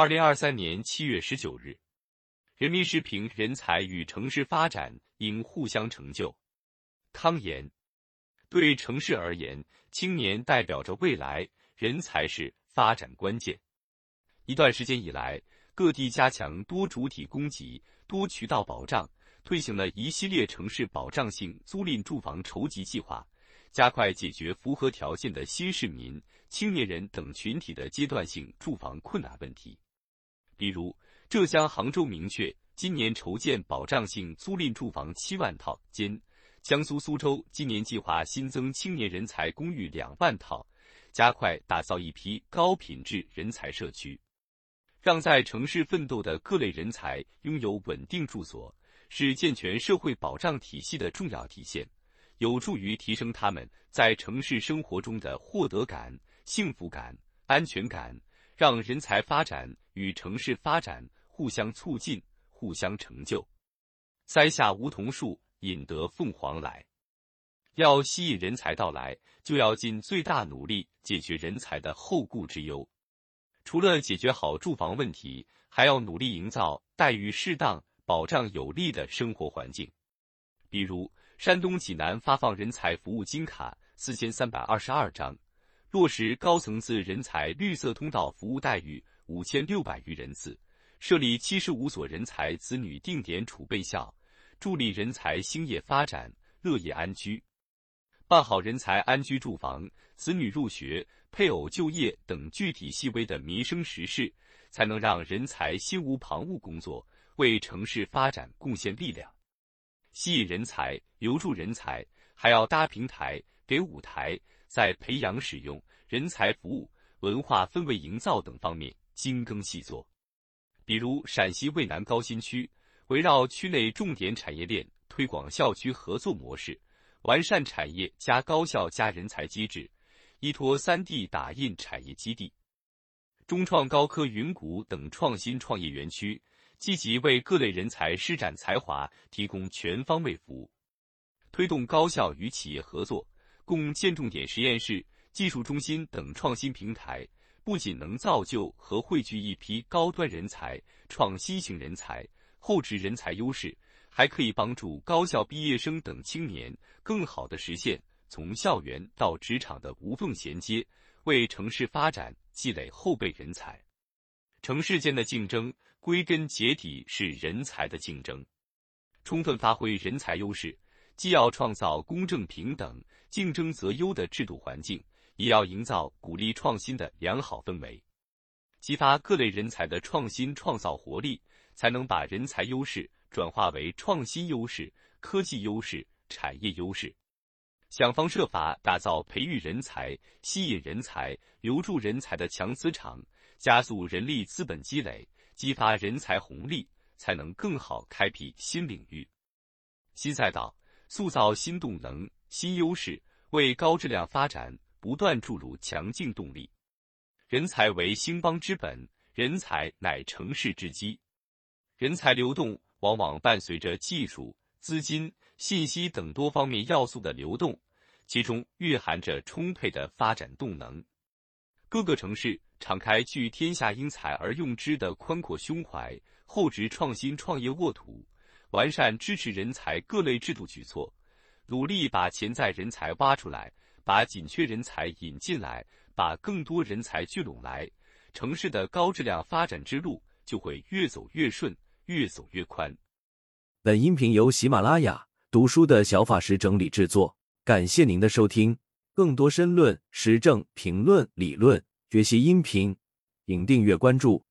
二零二三年七月十九日，人民时评：人才与城市发展应互相成就。康言：对城市而言，青年代表着未来，人才是发展关键。一段时间以来，各地加强多主体供给、多渠道保障，推行了一系列城市保障性租赁住房筹集计划，加快解决符合条件的新市民、青年人等群体的阶段性住房困难问题。比如，浙江杭州明确今年筹建保障性租赁住房七万套间，江苏苏州今年计划新增青年人才公寓两万套，加快打造一批高品质人才社区。让在城市奋斗的各类人才拥有稳定住所，是健全社会保障体系的重要体现，有助于提升他们在城市生活中的获得感、幸福感、安全感，让人才发展与城市发展互相促进、互相成就。栽下梧桐树，引得凤凰来。要吸引人才到来，就要尽最大努力解决人才的后顾之忧。除了解决好住房问题，还要努力营造待遇适当、保障有利的生活环境。比如，山东济南发放人才服务金卡四千三百二十二张，落实高层次人才绿色通道服务待遇五千六百余人次，设立七十五所人才子女定点储备校，助力人才兴业发展、乐业安居。办好人才安居住房、子女入学。配偶就业等具体细微的民生实事，才能让人才心无旁骛工作，为城市发展贡献力量。吸引人才、留住人才，还要搭平台、给舞台，在培养、使用人才服务、文化氛围营造等方面精耕细作。比如陕西渭南高新区，围绕区内重点产业链，推广校区合作模式，完善产业加高校加人才机制。依托三 D 打印产业基地、中创高科云谷等创新创业园区，积极为各类人才施展才华，提供全方位服务，推动高校与企业合作，共建重点实验室、技术中心等创新平台，不仅能造就和汇聚一批高端人才、创新型人才、厚植人才优势，还可以帮助高校毕业生等青年更好地实现。从校园到职场的无缝衔接，为城市发展积累后备人才。城市间的竞争，归根结底是人才的竞争。充分发挥人才优势，既要创造公正平等、竞争择优的制度环境，也要营造鼓励创新的良好氛围，激发各类人才的创新创造活力，才能把人才优势转化为创新优势、科技优势、产业优势。想方设法打造培育人才、吸引人才、留住人才的强磁场，加速人力资本积累，激发人才红利，才能更好开辟新领域、新赛道，塑造新动能、新优势，为高质量发展不断注入强劲动力。人才为兴邦之本，人才乃成事之基。人才流动往往伴随着技术、资金。信息等多方面要素的流动，其中蕴含着充沛的发展动能。各个城市敞开聚天下英才而用之的宽阔胸怀，厚植创新创业沃土，完善支持人才各类制度举措，努力把潜在人才挖出来，把紧缺人才引进来，把更多人才聚拢来，城市的高质量发展之路就会越走越顺，越走越宽。本音频由喜马拉雅。读书的小法师整理制作，感谢您的收听。更多深论、时政评论、理论学习音频，请订阅关注。